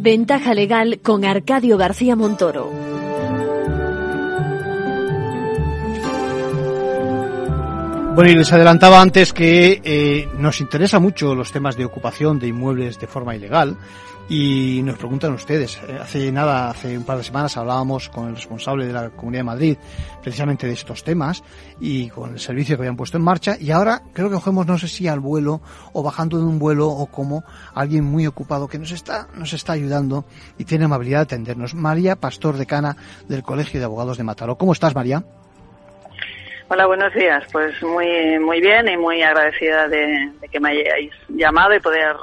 Ventaja legal con Arcadio García Montoro. Bueno, y les adelantaba antes que eh, nos interesa mucho los temas de ocupación de inmuebles de forma ilegal y nos preguntan ustedes. Eh, hace nada, hace un par de semanas hablábamos con el responsable de la Comunidad de Madrid precisamente de estos temas y con el servicio que habían puesto en marcha y ahora creo que cogemos no sé si al vuelo o bajando de un vuelo o como alguien muy ocupado que nos está nos está ayudando y tiene amabilidad de atendernos. María Pastor Decana del Colegio de Abogados de Mataró. ¿Cómo estás, María? Hola, buenos días. Pues muy muy bien y muy agradecida de, que me hayáis llamado y poder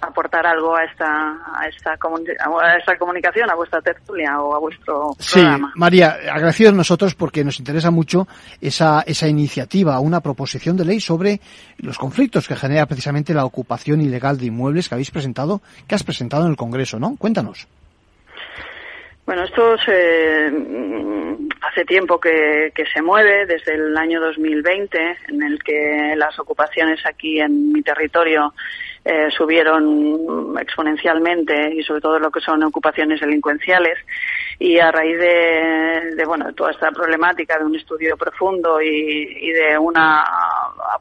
aportar algo a esta a esta, a esta comunicación, a vuestra tertulia o a vuestro sí, María, agradecidos nosotros porque nos interesa mucho esa, esa iniciativa, una proposición de ley sobre los conflictos que genera precisamente la ocupación ilegal de inmuebles que habéis presentado, que has presentado en el Congreso, ¿no? Cuéntanos. Bueno, esto se, mm, hace tiempo que, que, se mueve, desde el año 2020, en el que las ocupaciones aquí en mi territorio eh, subieron exponencialmente y sobre todo lo que son ocupaciones delincuenciales y a raíz de, de bueno toda esta problemática de un estudio profundo y, y, de una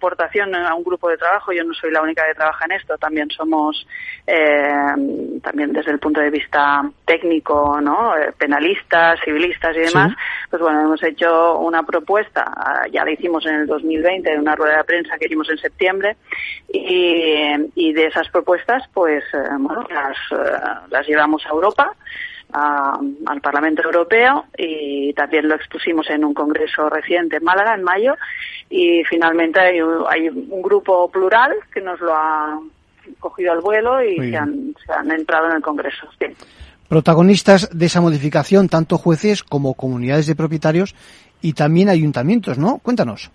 aportación a un grupo de trabajo yo no soy la única que trabaja en esto también somos eh, también desde el punto de vista técnico no eh, penalistas civilistas y demás pues bueno hemos hecho una propuesta ya la hicimos en el 2020 en una rueda de prensa que hicimos en septiembre y, y de esas propuestas pues eh, bueno las, las llevamos a Europa al Parlamento Europeo y también lo expusimos en un congreso reciente en Málaga en mayo y finalmente hay, un grupo plural que nos lo ha cogido al vuelo y se han, entrado en el congreso. Protagonistas de esa modificación, tanto jueces como comunidades de propietarios y también ayuntamientos, ¿no? Cuéntanos.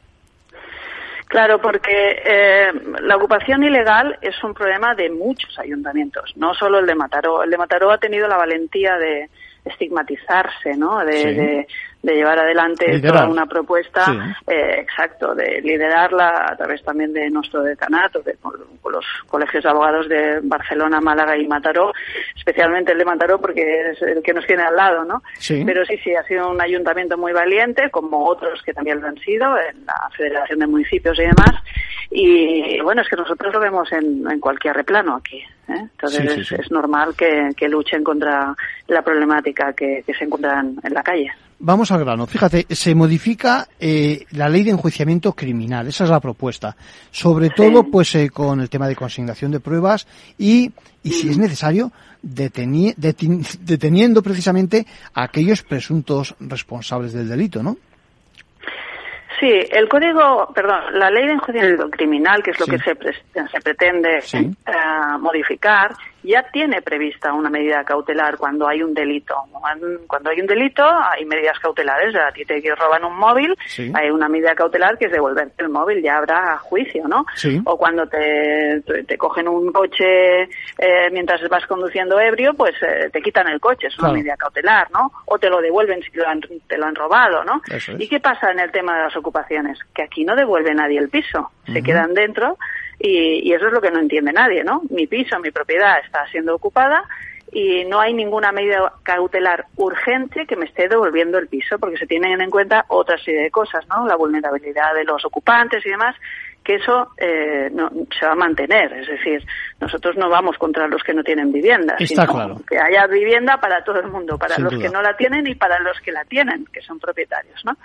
Claro, porque eh, la ocupación ilegal es un problema de muchos ayuntamientos, no solo el de Mataró. El de Mataró ha tenido la valentía de estigmatizarse, ¿no? de, de llevar adelante toda una propuesta, eh, exacto, de liderarla a través también de nuestro decanato, de, con, los colegios de abogados de Barcelona, Málaga y Mataró, especialmente el de Mataró porque es el que nos tiene al lado, ¿no? Pero sí, sí, ha sido un ayuntamiento muy valiente, como otros que también lo han sido, en la Federación de Municipios y demás, y bueno, es que nosotros lo vemos en, en cualquier replano aquí. ¿eh? Entonces es, normal que, que, luchen contra la problemática que, que se encuentran en la calle. Vamos al grano. Fíjate, se modifica eh, la ley de enjuiciamiento criminal. Esa es la propuesta. Sobre todo, pues, eh, con el tema de consignación de pruebas y, y si es necesario, deteniendo precisamente a aquellos presuntos responsables del delito, ¿no? Sí, el código, perdón, la ley de enjuiciamiento criminal, que es lo que se, se pretende eh, modificar, ya tiene prevista una medida cautelar cuando hay un delito. Cuando hay un delito hay medidas cautelares. A ti te roban un móvil, hay una medida cautelar que es devolverte el móvil, ya habrá juicio, ¿no? O cuando te, te, cogen un coche eh, mientras vas conduciendo ebrio, pues eh, te quitan el coche, es una medida cautelar, ¿no? O te lo devuelven si te lo han, te lo han robado, ¿no? ¿Y qué pasa en el tema de las ocupaciones? Que aquí no devuelve nadie el piso, se quedan dentro y, eso es lo que no entiende nadie, ¿no? Mi piso, mi propiedad está siendo ocupada y no hay ninguna medida cautelar urgente que me esté devolviendo el piso porque se tienen en cuenta otra serie de cosas, ¿no? La vulnerabilidad de los ocupantes y demás que eso eh, no, se va a mantener. Es decir, nosotros no vamos contra los que no tienen vivienda, sino que haya vivienda para todo el mundo, para los que no la tienen y para los que la tienen, que son propietarios. ¿no?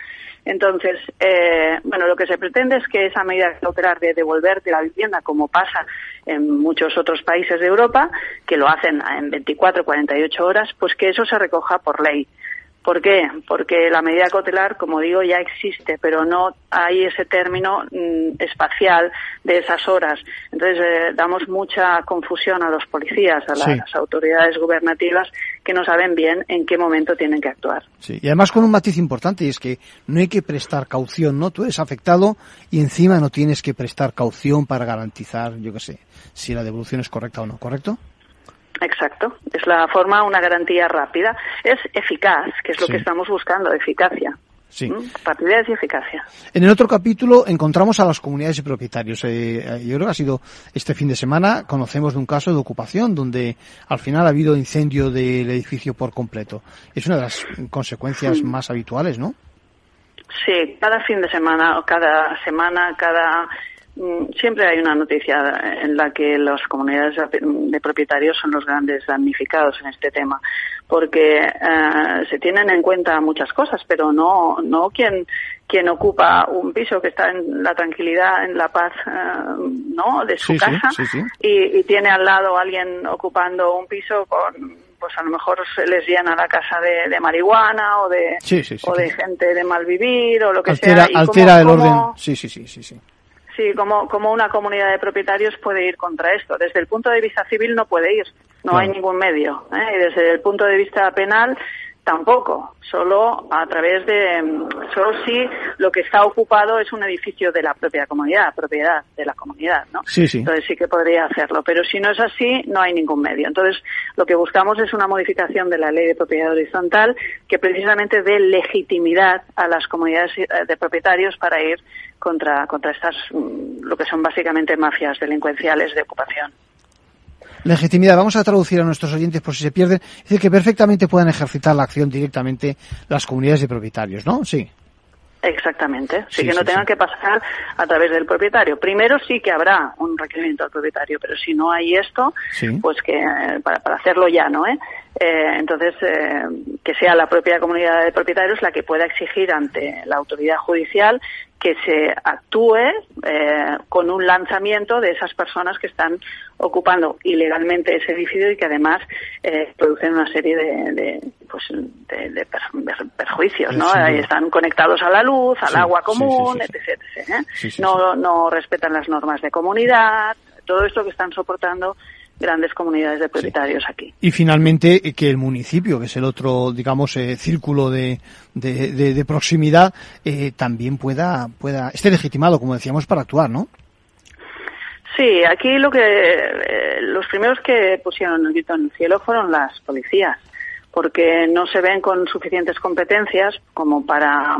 Entonces, eh, bueno, lo que se pretende es que esa medida cautelar de devolverte la vivienda, como pasa en muchos otros países de Europa, que lo hacen en 24, 48 horas, pues que eso se recoja por ley. ¿Por qué? Porque la medida cautelar, como digo, ya existe, pero no hay ese término mm, espacial de esas horas. Entonces, eh, damos mucha confusión a los policías, a las autoridades gubernativas, que no saben bien en qué momento tienen que actuar. Sí, y además con un matiz importante, y es que no hay que prestar caución, ¿no? Tú eres afectado y encima no tienes que prestar caución para garantizar, yo qué sé, si la devolución es correcta o no, ¿correcto? Exacto, es la forma, una garantía rápida. Es eficaz, que es lo que estamos buscando, eficacia. Sí. Rapidez y eficacia. En el otro capítulo encontramos a las comunidades y propietarios. Eh, yo creo que ha sido este fin de semana, conocemos de un caso de ocupación donde al final ha habido incendio del edificio por completo. Es una de las consecuencias mm. más habituales, ¿no? Sí, cada fin de semana, o cada semana, cada Mm, siempre hay una noticia en la que las comunidades de propietarios son los grandes damnificados en este tema, porque eh, se tienen en cuenta muchas cosas, pero no no quien quien ocupa un piso que está en la tranquilidad, en la paz, eh, no, de su casa y, tiene al lado alguien ocupando un piso con pues a lo mejor se les llena la casa de, marihuana o de o de gente de mal vivir o lo que sea. altera el orden. Sí, sí, sí, sí, sí. Sí, como, como una comunidad de propietarios puede ir contra esto. Desde el punto de vista civil no puede ir, no hay ningún medio. ¿eh? Y desde el punto de vista penal Tampoco, solo a través de, solo si lo que está ocupado es un edificio de la propia comunidad, propiedad de la comunidad, ¿no? Sí, sí. Entonces sí que podría hacerlo, pero si no es así, no hay ningún medio. Entonces, lo que buscamos es una modificación de la ley de propiedad horizontal que precisamente dé legitimidad a las comunidades eh, de propietarios para ir contra, contra estas, mm, lo que son básicamente mafias delincuenciales de ocupación legitimidad. Vamos a traducir a nuestros oyentes por si se pierden. Es decir, que perfectamente puedan ejercitar la acción directamente las comunidades de propietarios, ¿no? Sí. Exactamente, sí, que no tengan que pasar a través del propietario. Primero sí que habrá un requerimiento al propietario, pero si no hay esto, pues que para, para hacerlo ya, ¿no? ¿Eh? Eh, entonces, eh, que sea la propia comunidad de propietarios la que pueda exigir ante la autoridad judicial que se actúe eh, con un lanzamiento de esas personas que están ocupando ilegalmente ese edificio y que además eh, producen una serie de, pues, de, perjuicios, ¿no? están conectados a la luz, al agua común, etc. ¿eh? no, no respetan las normas de comunidad, todo esto que están soportando grandes comunidades de propietarios aquí. Y finalmente eh, que el municipio, que es el otro, digamos, eh, círculo de, de, proximidad, eh, también pueda, pueda, esté legitimado, como decíamos, para actuar, ¿no? Sí, aquí lo que los primeros que pusieron el grito en el cielo fueron las policías, porque no se ven con suficientes competencias como para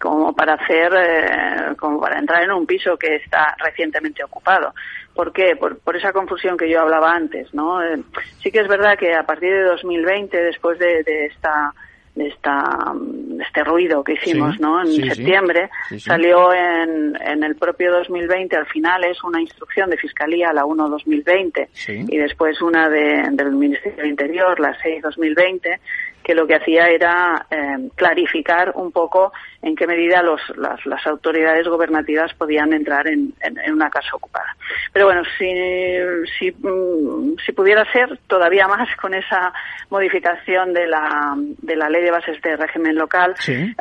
como para hacer como para entrar en un piso que está recientemente ocupado. ¿Por qué? Por, por, esa confusión que yo hablaba antes, ¿no? Eh, sí que es verdad que a partir de 2020, después de, de esta de esta este ruido que hicimos no en septiembre. Salió en, en el propio 2020 al final es una instrucción de fiscalía la 1 2020 y después una de, del Ministerio del Interior la 6 2020 que lo que hacía era eh, clarificar un poco en qué medida los, las, las, autoridades gobernativas podían entrar en, en, una casa ocupada. Pero bueno, si, si, mm, si, pudiera ser todavía más con esa modificación de la, de la ley de bases de régimen local, eh,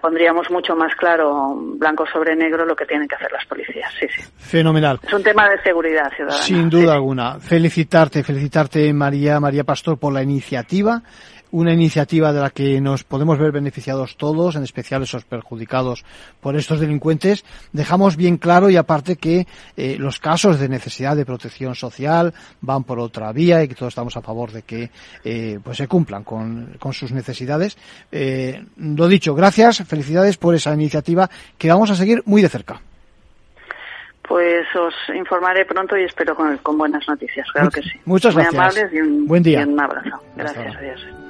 pondríamos mucho más claro, blanco sobre negro, lo que tienen que hacer las policías. Sí, sí. Fenomenal. Es un tema de seguridad ciudadana. Sin duda alguna. Felicitarte, felicitarte María, María Pastor por la iniciativa una iniciativa de la que nos podemos ver beneficiados todos, en especial esos perjudicados por estos delincuentes. Dejamos bien claro y aparte que eh, los casos de necesidad de protección social van por otra vía y que todos estamos a favor de que eh, pues se cumplan con, con sus necesidades. Eh, lo dicho, gracias, felicidades por esa iniciativa que vamos a seguir muy de cerca. Pues os informaré pronto y espero con, con buenas noticias, claro que sí. Muchas gracias. Muy amables y un, Buen día. Y un abrazo. Gracias, adiós.